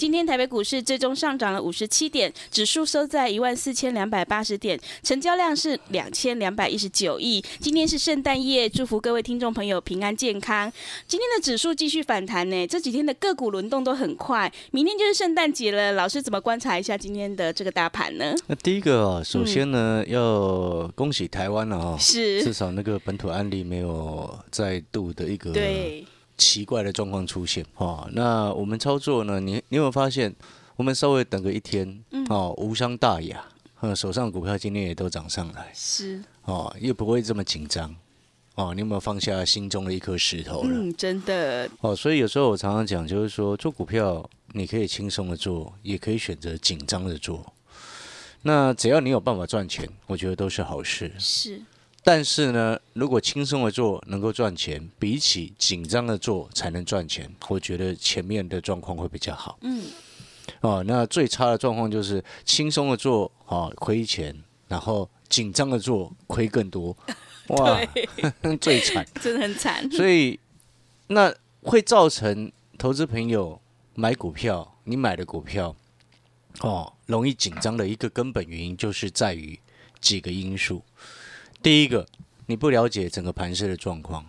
今天台北股市最终上涨了五十七点，指数收在一万四千两百八十点，成交量是两千两百一十九亿。今天是圣诞夜，祝福各位听众朋友平安健康。今天的指数继续反弹呢，这几天的个股轮动都很快，明天就是圣诞节了。老师怎么观察一下今天的这个大盘呢？那第一个啊，首先呢，要恭喜台湾了啊，是至少那个本土案例没有再度的一个对。奇怪的状况出现哦，那我们操作呢？你你有没有发现，我们稍微等个一天哦，无伤大雅，呃，手上股票今天也都涨上来，是哦，又不会这么紧张哦。你有没有放下心中的一颗石头了？嗯，真的哦。所以有时候我常常讲，就是说做股票，你可以轻松的做，也可以选择紧张的做。那只要你有办法赚钱，我觉得都是好事。是。但是呢，如果轻松的做能够赚钱，比起紧张的做才能赚钱，我觉得前面的状况会比较好。嗯，哦，那最差的状况就是轻松的做啊亏钱，然后紧张的做亏更多，哇，最惨，真的很惨。所以那会造成投资朋友买股票，你买的股票哦容易紧张的一个根本原因，就是在于几个因素。第一个，你不了解整个盘势的状况；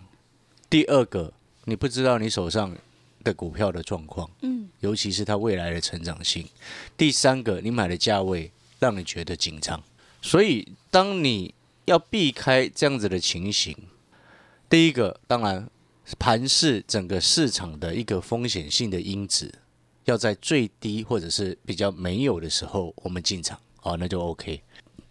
第二个，你不知道你手上的股票的状况，嗯，尤其是它未来的成长性；第三个，你买的价位让你觉得紧张。所以，当你要避开这样子的情形，第一个，当然盘势整个市场的一个风险性的因子要在最低或者是比较没有的时候，我们进场，好，那就 OK。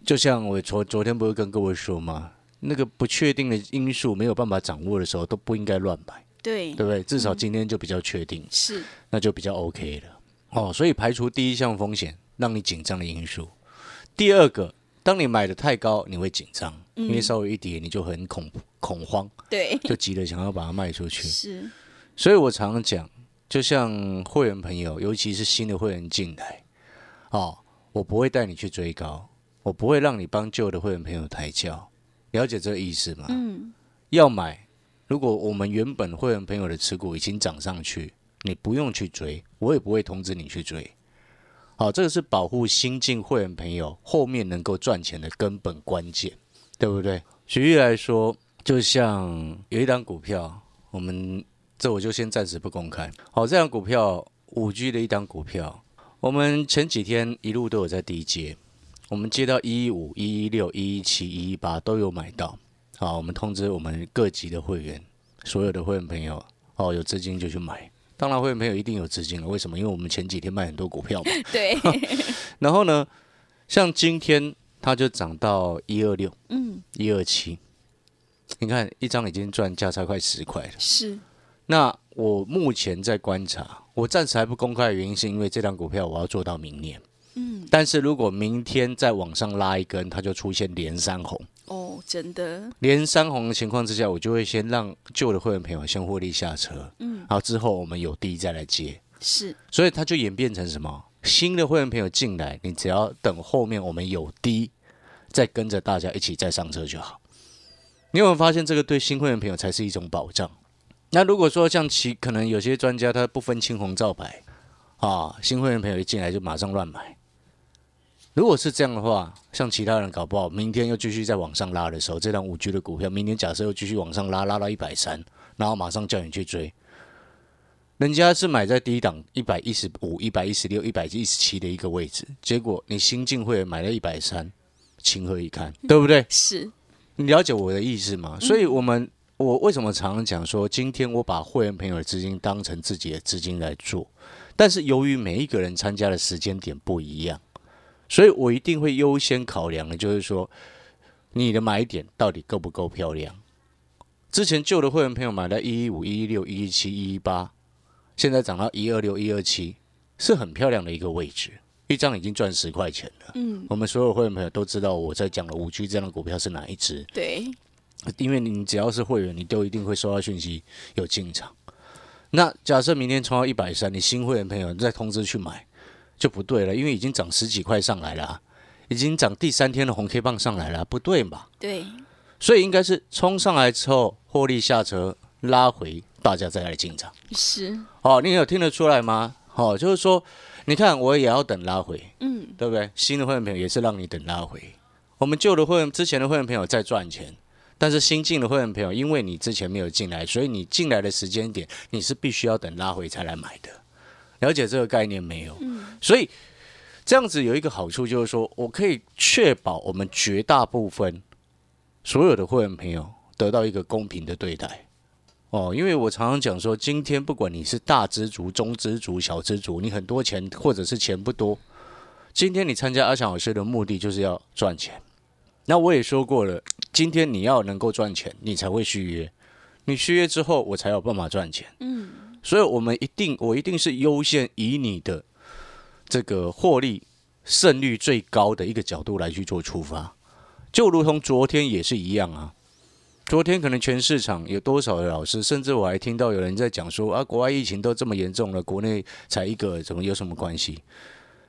就像我昨昨天不是跟各位说吗？那个不确定的因素没有办法掌握的时候，都不应该乱买。对，对不对？至少今天就比较确定，是，那就比较 OK 了。哦，所以排除第一项风险让你紧张的因素。第二个，当你买的太高，你会紧张，因为稍微一跌你就很恐恐慌，对，就急着想要把它卖出去。是，所以我常常讲，就像会员朋友，尤其是新的会员进来，哦，我不会带你去追高。我不会让你帮旧的会员朋友抬轿，了解这个意思吗？嗯，要买，如果我们原本会员朋友的持股已经涨上去，你不用去追，我也不会通知你去追。好，这个是保护新进会员朋友后面能够赚钱的根本关键，对不对？举例来说，就像有一档股票，我们这我就先暂时不公开。好，这档股票五 G 的一档股票，我们前几天一路都有在低阶。我们接到一一五、一一六、一一七、一一八都有买到，好，我们通知我们各级的会员，所有的会员朋友，哦，有资金就去买。当然，会员朋友一定有资金了，为什么？因为我们前几天卖很多股票嘛。对。然后呢，像今天它就涨到一二六，嗯，一二七，你看一张已经赚价差快十块了。是。那我目前在观察，我暂时还不公开的原因，是因为这张股票我要做到明年。嗯，但是如果明天再往上拉一根，它就出现连三红哦，真的连三红的情况之下，我就会先让旧的会员朋友先获利下车，嗯，然后之后我们有低再来接，是，所以它就演变成什么？新的会员朋友进来，你只要等后面我们有低，再跟着大家一起再上车就好。你有没有发现这个对新会员朋友才是一种保障？那如果说像其可能有些专家他不分青红皂白啊，新会员朋友一进来就马上乱买。如果是这样的话，像其他人搞不好，明天又继续再往上拉的时候，这张五 G 的股票，明天假设又继续往上拉，拉到一百三，然后马上叫你去追，人家是买在低档一百一十五、一百一十六、一百一十七的一个位置，结果你新进会员买了一百三，情何以堪？对不对？是，你了解我的意思吗？所以，我们我为什么常常讲说，今天我把会员朋友的资金当成自己的资金来做，但是由于每一个人参加的时间点不一样。所以我一定会优先考量的，就是说，你的买点到底够不够漂亮？之前旧的会员朋友买了一一五、一一六、一一七、一一八，现在涨到一二六、一二七，是很漂亮的一个位置，一张已经赚十块钱了。嗯，我们所有会员朋友都知道我在讲的五 G 这样的股票是哪一只，对，因为你只要是会员，你都一定会收到讯息有进场。那假设明天冲到一百三，你新会员朋友再通知去买，就不对了，因为已经涨十几块上来了啊，已经涨第三天的红 K 棒上来了啊，不对嘛？对，所以应该是冲上来之后获利下车拉回，大家再来进场。是，哦，你有听得出来吗？哦，就是说，你看我也要等拉回，嗯，对不对？新的会员朋友也是让你等拉回，我们旧的会员之前的会员朋友在赚钱，但是新进的会员朋友，因为你之前没有进来，所以你进来的时间点你是必须要等拉回才来买的。了解这个概念没有？所以这样子有一个好处就是说，我可以确保我们绝大部分所有的会员朋友得到一个公平的对待。哦，因为我常常讲说，今天不管你是大知足、中知足、小知足，你很多钱或者是钱不多，今天你参加阿强老师的目的就是要赚钱。那我也说过了，今天你要能够赚钱，你才会续约。你续约之后，我才有办法赚钱。嗯，所以我们一定，我一定是优先以你的这个获利胜率最高的一个角度来去做出发，就如同昨天也是一样啊。昨天可能全市场有多少的老师，甚至我还听到有人在讲说啊，国外疫情都这么严重了，国内才一个，怎么有什么关系？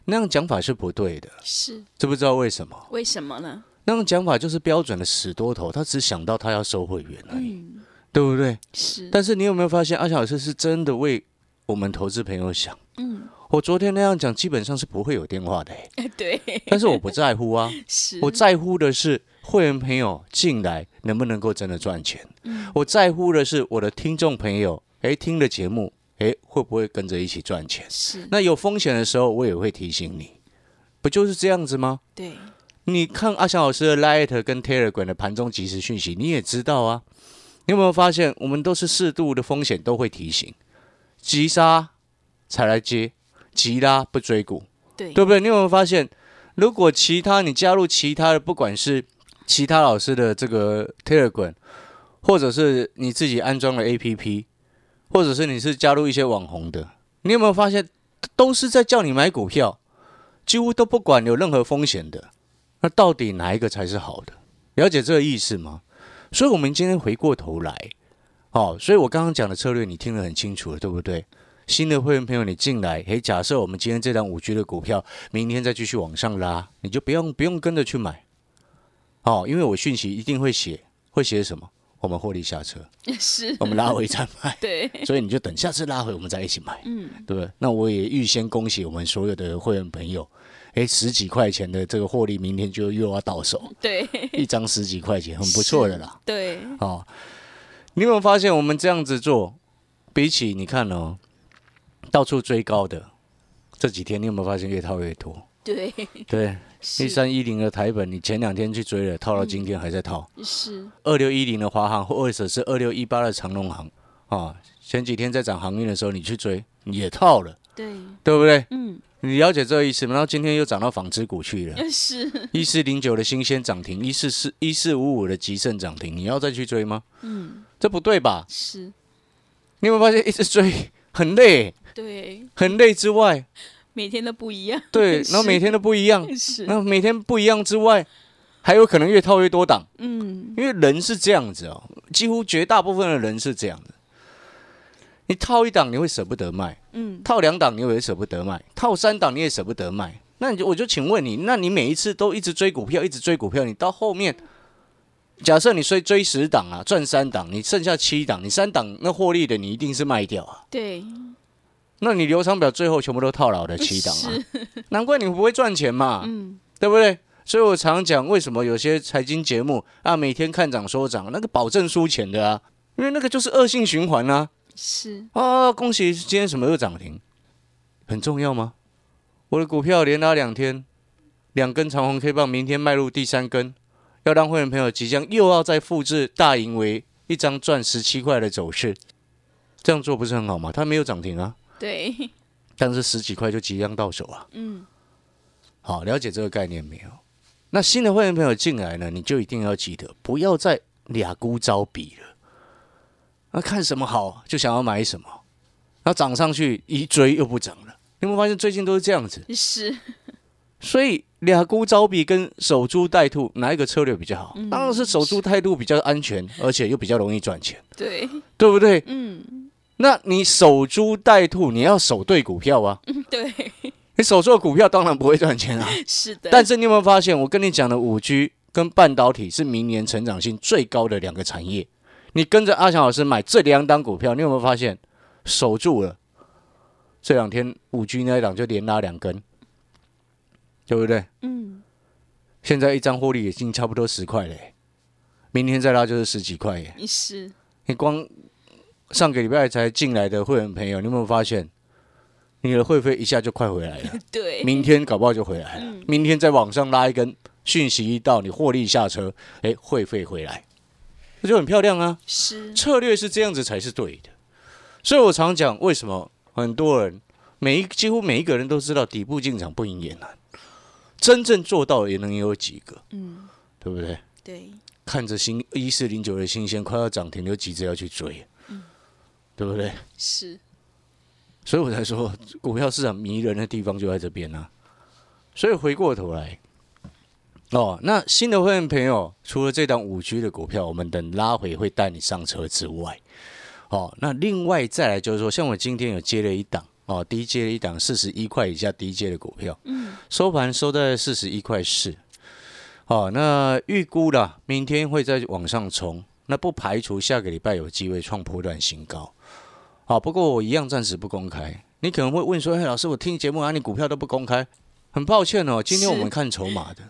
那样讲法是不对的，是，知不知道为什么？为什么呢？那种讲法就是标准的死多头，他只想到他要收会员而已，嗯，对不对？是，但是你有没有发现，阿强老师是真的为我们投资朋友想？嗯，我昨天那样讲，基本上是不会有电话的、欸，哎，对，但是我不在乎啊，是，我在乎的是会员朋友进来能不能够真的赚钱，嗯我在乎的是我的听众朋友，诶，听了节目，诶，会不会跟着一起赚钱？是，那有风险的时候，我也会提醒你，不就是这样子吗？对，你看阿翔老师的 Light 跟 Telegram 的盘中即时讯息，你也知道啊。你有没有发现，我们都是适度的风险都会提醒，急杀才来接，急拉不追股，对，对不对？你有没有发现，如果其他你加入其他的，不管是其他老师的这个 Telegram，或者是你自己安装了 APP，或者是你是加入一些网红的，你有没有发现，都是在叫你买股票，几乎都不管有任何风险的。那到底哪一个才是好的？了解这个意思吗？所以，我们今天回过头来，哦，所以我刚刚讲的策略你听得很清楚了，对不对？新的会员朋友，你进来，诶，假设我们今天这张五 G 的股票，明天再继续往上拉，你就不用不用跟着去买，哦，因为我讯息一定会写，会写什么？我们获利下车，是，我们拉回再买，对，所以你就等下次拉回，我们再一起买，嗯，对不对？那我也预先恭喜我们所有的会员朋友，诶，十几块钱的这个获利，明天就又要到手，对，一张十几块钱，很不错的啦。对，哦，你有没有发现我们这样子做，比起你看哦，到处追高的。这几天，你有没有发现越套越多？对，对，是。一三一零的台本，你前两天去追了，套到今天还在套。是，二六一零的华航，或者是二六一八的长隆航。啊，前几天在涨航运的时候，你去追也套了，对，对不对？嗯，你了解这个意思吗？然后今天又涨到纺织股去了，是，一四零九的新鲜涨停，一四四一四五五的极盛涨停，你要再去追吗？嗯，这不对吧？是，你有没有发现一直追很累，对，很累之外，每天都不一样，对，然后每天都不一样，是，然后每天不一样之外，还有可能越套越多档，嗯，因为人是这样子哦，几乎绝大部分的人是这样的。你套一档你会舍不得卖，嗯，套两档你也舍不得卖，套三档你也舍不得卖。那你就我就请问你，那你每一次都一直追股票，一直追股票，你到后面，假设你追追十档啊，赚三档，你剩下七档，你三档那获利的你一定是卖掉啊。对，那你流程表最后全部都套牢的七档啊，难怪你不会赚钱嘛，嗯，对不对？所以我常讲，为什么有些财经节目啊，每天看涨说涨，那个保证输钱的啊，因为那个就是恶性循环啊。是，啊，恭喜今天什么又涨停，很重要吗？我的股票连拉两天，两根长红 K 棒，明天迈入第三根，要让会员朋友即将又要再复制大盈为一张赚十七块的走势，这样做不是很好吗？它没有涨停啊，对，但是十几块就即将到手啊。嗯，好，了解这个概念没有？那新的会员朋友进来呢，你就一定要记得，不要再俩孤招比了。那看什么好就想要买什么，然后涨上去一追又不涨了。你有没有发现最近都是这样子？是，所以俩孤招比跟守株待兔哪一个策略比较好？当然是守株待兔比较安全，而且又比较容易赚钱，对，对不对？嗯，那你守株待兔，你要守对股票啊。对，你守错股票当然不会赚钱啊。是的，但是你有没有发现，我跟你讲的五 G 跟半导体是明年成长性最高的两个产业。你跟着阿强老师买这两档股票，你有没有发现守住了？这两天五 G 那一档就连拉两根，对不对？嗯，现在一张获利已经差不多十块嘞，明天再拉就是十几块耶。是，你光上个礼拜才进来的会员朋友，你有没有发现，你的会费一下就快回来了？对，明天搞不好就回来了。明天在网上拉一根，讯息一到，你获利下车，哎，会费回来，那就很漂亮啊。是，策略是这样子才是对的。所以我常讲，为什么很多人每一几乎每一个人都知道底部进场不赢也难，真正做到也能有几个，嗯，对不对？对，看着新一四零九的新鲜快要涨停，就急着要去追，对不对？是，所以我才说，股票市场迷人的地方就在这边啊。所以回过头来，哦，那新的会员朋友，除了这档五 G 的股票，我们等拉回会带你上车之外，哦，那另外再来就是说，像我今天有接了一档哦，低接了一档四十一块以下低接的股票，嗯，收盘收在四十一块四，哦，那预估啦，明天会再往上冲，那不排除下个礼拜有机会创破段新高。好，不过我一样暂时不公开。你可能会问说：“嘿，老师，我听节目啊，你股票都不公开。”很抱歉哦，今天我们看筹码的。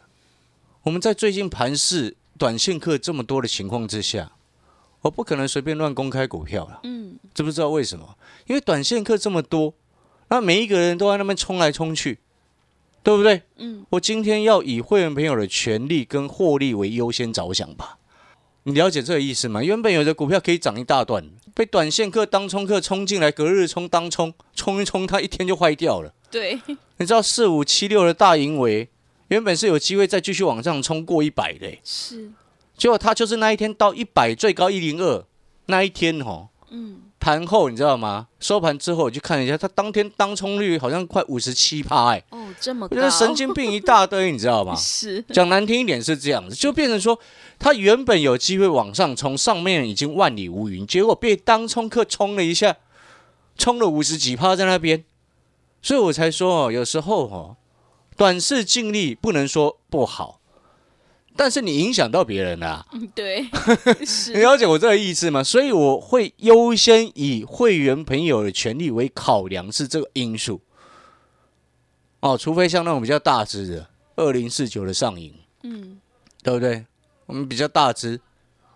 我们在最近盘市短线客这么多的情况之下，我不可能随便乱公开股票了。嗯，知不知道为什么？因为短线客这么多，那每一个人都在那边冲来冲去，对不对？嗯，我今天要以会员朋友的权利跟获利为优先着想吧。你了解这个意思吗？原本有的股票可以涨一大段，被短线客、当冲客冲进来，隔日冲、当冲冲一冲，它一天就坏掉了。对，你知道四五七六的大盈维原本是有机会再继续往上冲过一百的，是，结果它就是那一天到一百最高一零二那一天哦，嗯，盘后你知道吗？收盘之后我去看一下，它当天当冲率好像快五十七趴，哎，哦，这么我高，觉得神经病一大堆，你知道吗？是，讲难听一点是这样子，就变成说，它原本有机会往上冲，上面已经万里无云，结果被当冲客冲了一下，冲了五十几趴在那边，所以我才说哦，有时候哦，短视尽力不能说不好，但是你影响到别人啦、嗯对，你，了解我这个意思吗？所以我会优先以会员朋友的权利为考量，是这个因素。哦，除非像那种比较大只的二零四九的上影，嗯，对不对？我们比较大只，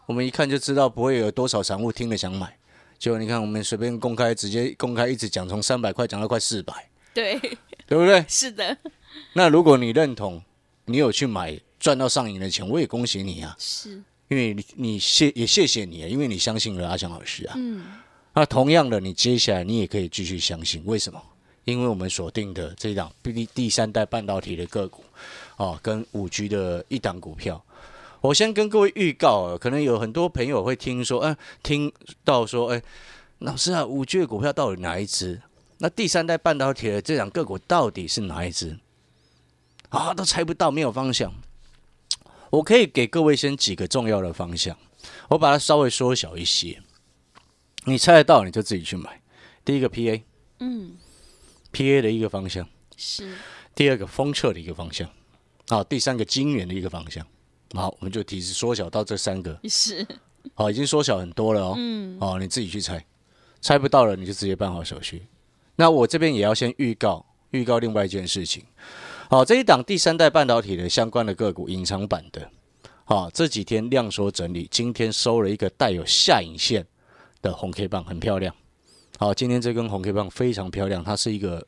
我们一看就知道不会有多少散户听了想买。结果你看，我们随便公开，直接公开一直讲，从三百块讲到快四百，对，对不对？是的，那如果你认同，你有去买赚到上瘾的钱，我也恭喜你啊，是，因为你你谢也谢谢你啊，因为你相信了阿强老师啊。嗯，那同样的，你接下来你也可以继续相信，为什么？因为我们锁定的这一档第第三代半导体的个股，哦，跟五 G 的一档股票，我先跟各位预告啊，可能有很多朋友会听说，嗯、听到说，哎、老师啊，五 G 的股票到底哪一只？那第三代半导体的这档个股到底是哪一只？啊，都猜不到，没有方向。我可以给各位先几个重要的方向，我把它稍微缩小一些。你猜得到，你就自己去买。第一个 PA，PA 嗯，的一个方向；是，第二个封测的一个方向；好，第三个晶圆的一个方向。好，我们就提示缩小到这三个。是，好，已经缩小很多了哦。嗯，好，你自己去猜，猜不到了你就直接办好手续。那我这边也要先预告，预告另外一件事情。好，这一档第三代半导体的相关的个股，隐藏版的，好，这几天量缩整理，今天收了一个带有下影线的红 K 棒，很漂亮。好，今天这根红 K 棒非常漂亮，它是一个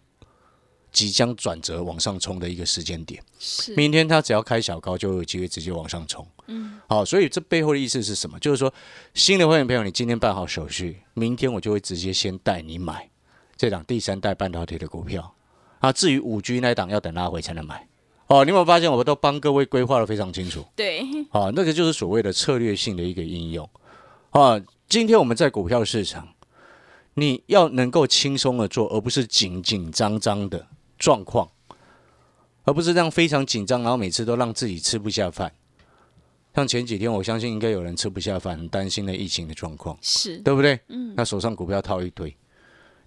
即将转折往上冲的一个时间点。是，明天它只要开小高，就有机会直接往上冲。嗯，好，所以这背后的意思是什么？就是说，新的会员朋友，你今天办好手续，明天我就会直接先带你买这档第三代半导体的股票。啊，至于五 G 那一档要等拉回才能买。哦，你有没有发现我都帮各位规划的非常清楚？对，啊，那个就是所谓的策略性的一个应用啊。今天我们在股票市场，你要能够轻松的做，而不是紧紧张张的状况，而不是这样非常紧张，然后每次都让自己吃不下饭。像前几天，我相信应该有人吃不下饭，很担心的疫情的状况，是，对不对？嗯，那手上股票套一堆，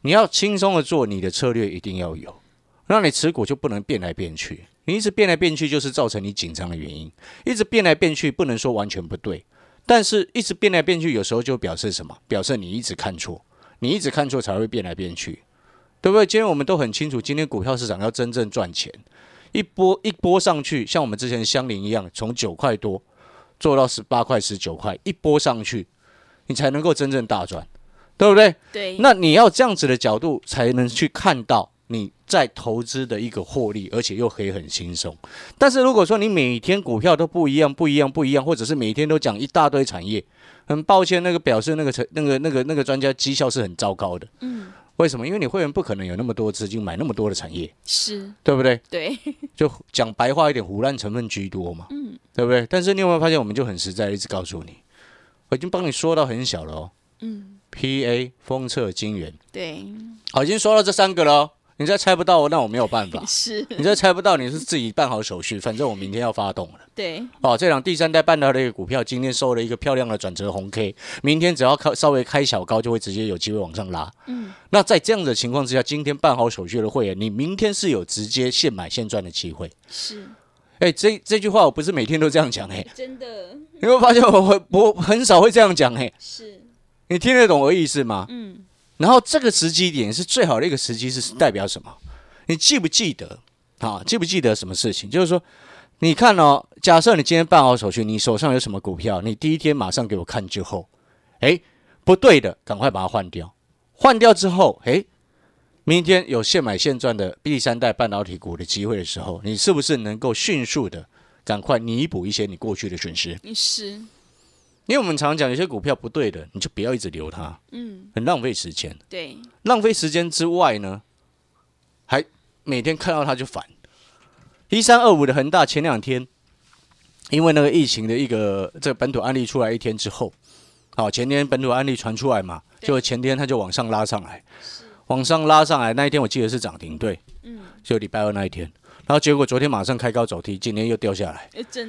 你要轻松的做，你的策略一定要有，让你持股就不能变来变去。你一直变来变去，就是造成你紧张的原因。一直变来变去，不能说完全不对，但是一直变来变去，有时候就表示什么？表示你一直看错，你一直看错才会变来变去，对不对？今天我们都很清楚，今天股票市场要真正赚钱，一波一波上去，像我们之前香菱一样，从九块多做到十八块、十九块，一波上去，你才能够真正大赚，对不对？对，那你要这样子的角度，才能去看到你在投资的一个获利，而且又可以很轻松。但是如果说你每天股票都不一样、不一样、不一样，或者是每天都讲一大堆产业，很抱歉，那个表示那个成那个那个那个专家绩效是很糟糕的。嗯，为什么？因为你会员不可能有那么多资金买那么多的产业，是，对不对？对，就讲白话一点，胡乱成分居多嘛，嗯，对不对？但是你有没有发现，我们就很实在，一直告诉你，我已经帮你说到很小了哦。嗯，PA 封测金源，对，好，已经说到这三个了哦。你再猜不到，那我没有办法。是，你再猜不到，你是自己办好手续，反正我明天要发动了。对，哦，这档第三代半导体的股票今天收了一个漂亮的转折红 K，明天只要开稍微开小高，就会直接有机会往上拉。嗯，那在这样的情况之下，今天办好手续的会员，你明天是有直接现买现赚的机会。是，哎，这这句话我不是每天都这样讲哎，真的你会发现我会我很少会这样讲哎，是，你听得懂我的意思吗？嗯，然后这个时机点是最好的一个时机，是代表什么？你记不记得啊？记不记得什么事情？就是说，你看哦，假设你今天办好手续，你手上有什么股票，你第一天马上给我看之后，哎，不对的，赶快把它换掉。换掉之后，哎，明天有现买现赚的第三代半导体股的机会的时候，你是不是能够迅速的赶快弥补一些你过去的损失？是，因为我们常讲，有些股票不对的，你就不要一直留它，嗯，很浪费时间。对，浪费时间之外呢，还每天看到它就烦。一三二五的恒大前两天，因为那个疫情的一个这个本土案例出来一天之后，好，前天本土案例传出来嘛，就前天它就往上拉上来，往上拉上来那一天我记得是涨停，对，嗯，就礼拜二那一天，然后结果昨天马上开高走低，今天又掉下来，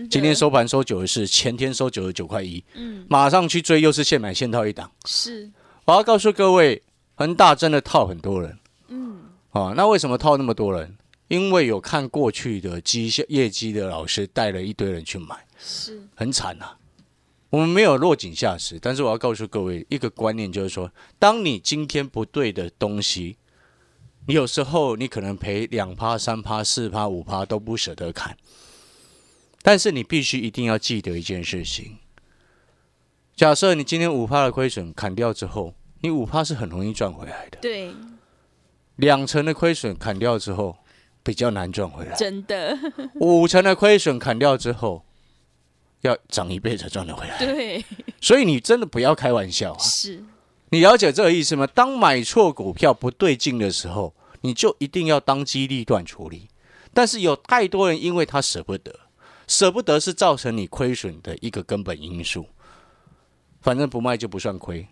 今天，收盘收九十四，前天收九十九块一，嗯，马上去追又是现买现套一档。是，我要告诉各位，恒大真的套很多人。嗯，哦，那为什么套那么多人？因为有看过去的绩效业绩的老师带了一堆人去买，是，很惨啊。我们没有落井下石，但是我要告诉各位一个观念，就是说，当你今天不对的东西，你有时候你可能赔两趴、三趴、四趴、五趴都不舍得砍，但是你必须一定要记得一件事情：假设你今天五趴的亏损砍掉之后，你五趴是很容易赚回来的，对，两成的亏损砍掉之后比较难赚回来。真的，五成的亏损砍掉之后，要涨一倍才赚得回来。对，所以你真的不要开玩笑啊！是，你了解这个意思吗？当买错股票不对劲的时候，你就一定要当机立断处理。但是有太多人因为他舍不得，舍不得是造成你亏损的一个根本因素。反正不卖就不算亏，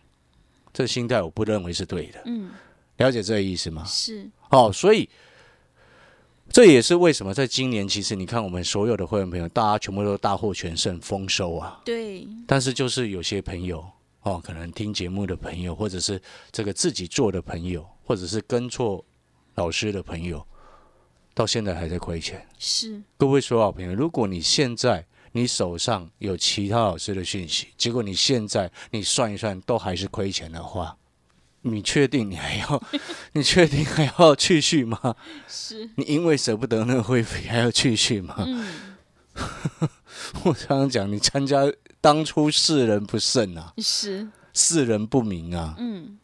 这心态我不认为是对的。嗯，了解这个意思吗？是，哦，所以这也是为什么在今年，其实你看我们所有的会员朋友，大家全部都大获全胜、丰收啊。对，但是就是有些朋友哦，可能听节目的朋友，或者是这个自己做的朋友，或者是跟错老师的朋友，到现在还在亏钱。是，各位所有好朋友，如果你现在你手上有其他老师的讯息，结果你现在你算一算都还是亏钱的话，你确定你还要？你确定还要继续吗？是，你因为舍不得那个会费还要继续吗？嗯，我常常讲，你参加当初世人不慎啊，是，世人不明啊，嗯，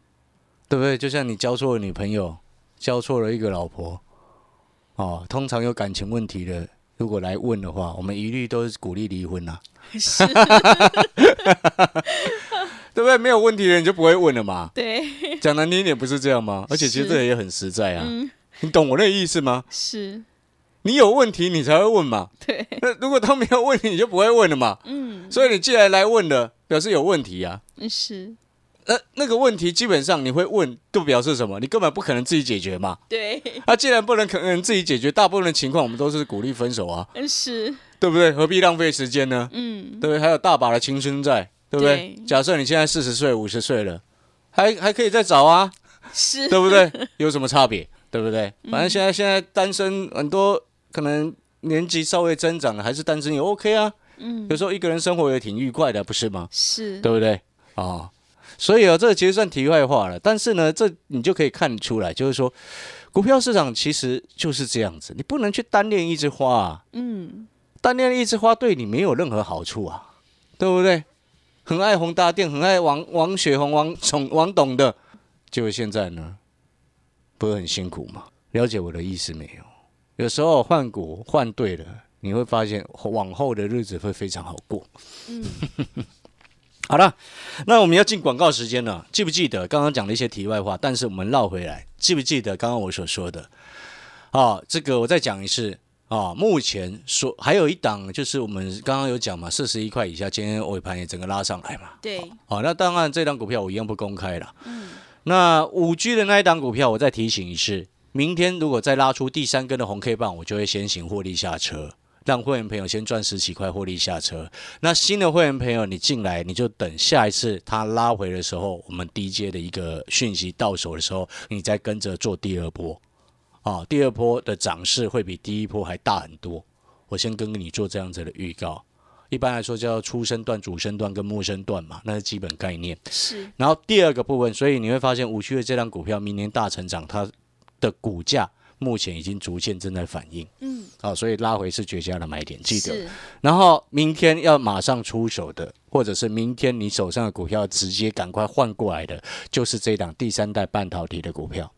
对不对？就像你交错了女朋友，交错了一个老婆，哦，通常有感情问题的，如果来问的话，我们一律都是鼓励离婚啊，是，对不对？没有问题的人就不会问了嘛。对，讲难听一点，不是这样吗？而且其实是这也很实在啊，嗯，你懂我那个意思吗？是，你有问题你才会问嘛。对，那如果他没有问题，你就不会问了嘛。嗯，所以你既然来问了，表示有问题啊。是，那，那个问题基本上你会问，就表示什么？你根本不可能自己解决嘛。对，啊，既然不能可能自己解决，大部分的情况我们都是鼓励分手啊，是，对不对？何必浪费时间呢？嗯，对不对？还有大把的青春在，对不对？对假设你现在四十岁、五十岁了，还还可以再找啊，是，对不对？有什么差别？对不对？反正现在现在单身很多，可能年纪稍微增长了，还是单身也 OK 啊。嗯，有时候一个人生活也挺愉快的，不是吗？是，对不对？啊、所以啊，这个其实算题外话了。但是呢，这你就可以看出来，就是说，股票市场其实就是这样子，你不能去单恋一枝花啊，嗯，单恋一枝花对你没有任何好处啊，对不对？很爱宏达电，很爱王王雪红、王宠、王董的，结果现在呢，不是很辛苦吗？了解我的意思没有？有时候换股换对了，你会发现往后的日子会非常好过。嗯，好了，那我们要进广告时间了。记不记得刚刚讲了一些题外话？但是我们绕回来，记不记得刚刚我所说的？啊，这个我再讲一次啊。目前说还有一档，就是我们刚刚有讲嘛，四十一块以下，今天尾盘也整个拉上来嘛。对，好，那当然这档股票我一样不公开了。嗯，那五 G 的那一档股票，我再提醒一次，明天如果再拉出第三根的红 K 棒，我就会先行获利下车，让会员朋友先赚十几块获利下车。那新的会员朋友，你进来你就等下一次他拉回的时候，我们低阶的一个讯息到手的时候，你再跟着做第二波。啊，第二波的涨势会比第一波还大很多。我先跟你做这样子的预告。一般来说叫出生段、主升段跟末升段嘛，那是基本概念。是，然后第二个部分，所以你会发现五区的这张股票明年大成长，它的股价目前已经逐渐正在反应。嗯，好，所以拉回是绝佳的买点，记得。然后明天要马上出手的，或者是明天你手上的股票直接赶快换过来的，就是这档第三代半导体的股票。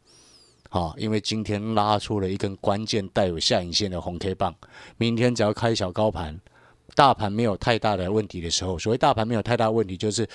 好、因为今天拉出了一根关键带有下影线的红 K 棒，明天只要开小高盘，大盘没有太大的问题的时候，所谓大盘没有太大问题，就是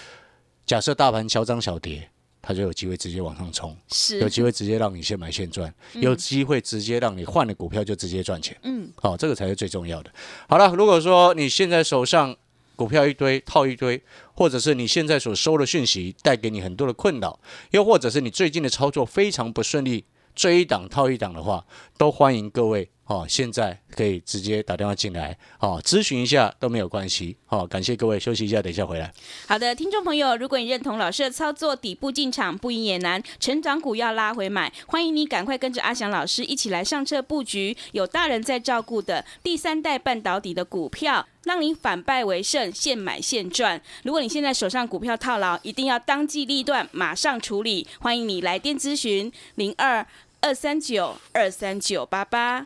假设大盘小涨小跌，它就有机会直接往上冲，是有，机会直接让你现买现赚，有机会直接让你换了股票就直接赚钱。嗯，好、这个才是最重要的。好了，如果说你现在手上股票一堆套一堆，或者是你现在所收的讯息带给你很多的困扰，又或者是你最近的操作非常不顺利，追一档套一档的话，都欢迎各位哦，现在可以直接打电话进来哦，咨询一下都没有关系。好、感谢各位，休息一下，等一下回来。好的，听众朋友，如果你认同老师的操作，底部进场不赢也难，成长股要拉回买，欢迎你赶快跟着阿翔老师一起来上车布局，有大人在照顾的第三代半导体的股票。让你反败为胜，现买现赚。如果你现在手上股票套牢，一定要当机立断，马上处理。欢迎你来电咨询零二二三九二三九八八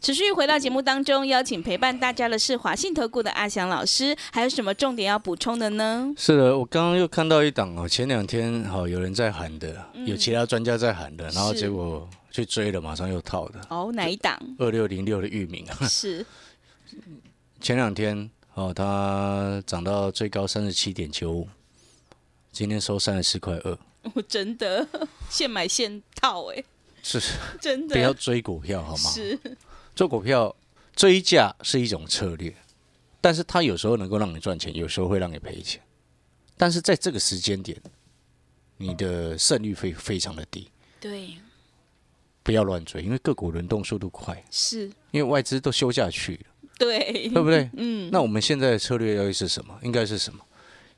持续回到节目当中，邀请陪伴大家的是华信投顾的阿翔老师，还有什么重点要补充的呢？是的，我刚刚又看到一档哦，前两天好、有人在喊的，嗯。有其他专家在喊的，然后是。结果去追了，马上又套的。哦，哪一档？二六零六的域名啊，是。前两天哦，它涨到最高三十七点九五，今天收三十四块二，我真的？现买现套哎、是。真的？不要追股票好吗？是做股票追价是一种策略，但是它有时候能够让你赚钱，有时候会让你赔钱。但是在这个时间点，你的胜率会非常的低，对，不要乱追，因为个股轮动速度快，是因为外资都休假去了，对，对不对？嗯，那我们现在的策略要是什么？应该是什么？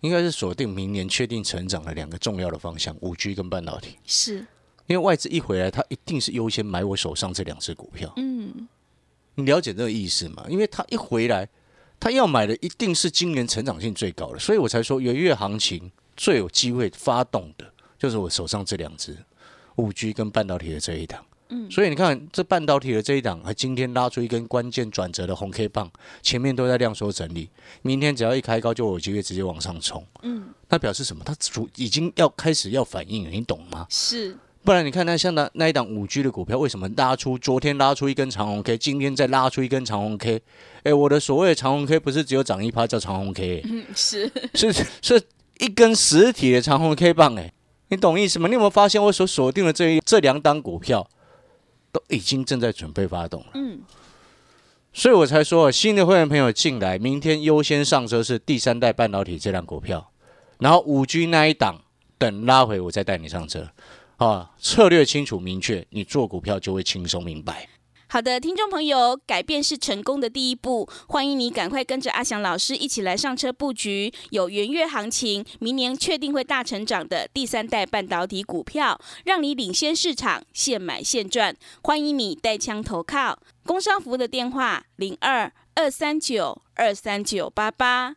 应该是锁定明年确定成长的两个重要的方向：五 G 跟半导体。是因为外资一回来，他一定是优先买我手上这两只股票。嗯你了解这个意思吗？因为他一回来，他要买的一定是今年成长性最高的，所以我才说元月行情最有机会发动的，就是我手上这两只五 G 跟半导体的这一档。嗯，所以你看这半导体的这一档，还今天拉出一根关键转折的红 K 棒，前面都在量缩整理，明天只要一开高，就有机会直接往上冲。嗯，那表示什么？它主已经要开始要反应了，你懂吗？是。不然你看那像那那一档五 G 的股票，为什么拉出昨天拉出一根长红 K，今天再拉出一根长红 K？哎，我的所谓的长红 K 不是只有涨一趴叫长红 K，嗯，是是是一根实体的长红 K 棒，哎，你懂意思吗？你有没有发现我所锁定的这一这两档股票都已经正在准备发动了？嗯，所以我才说新的会员朋友进来，明天优先上车是第三代半导体这辆股票，然后五 G 那一档等拉回我再带你上车。啊，策略清楚明确，你做股票就会轻松明白。好的，听众朋友，改变是成功的第一步，欢迎你赶快跟着阿翔老师一起来上车布局，有元月行情，明年确定会大成长的第三代半导体股票，让你领先市场，现买现赚。欢迎你带枪投靠，工商服务的电话零二二三九二三九八八。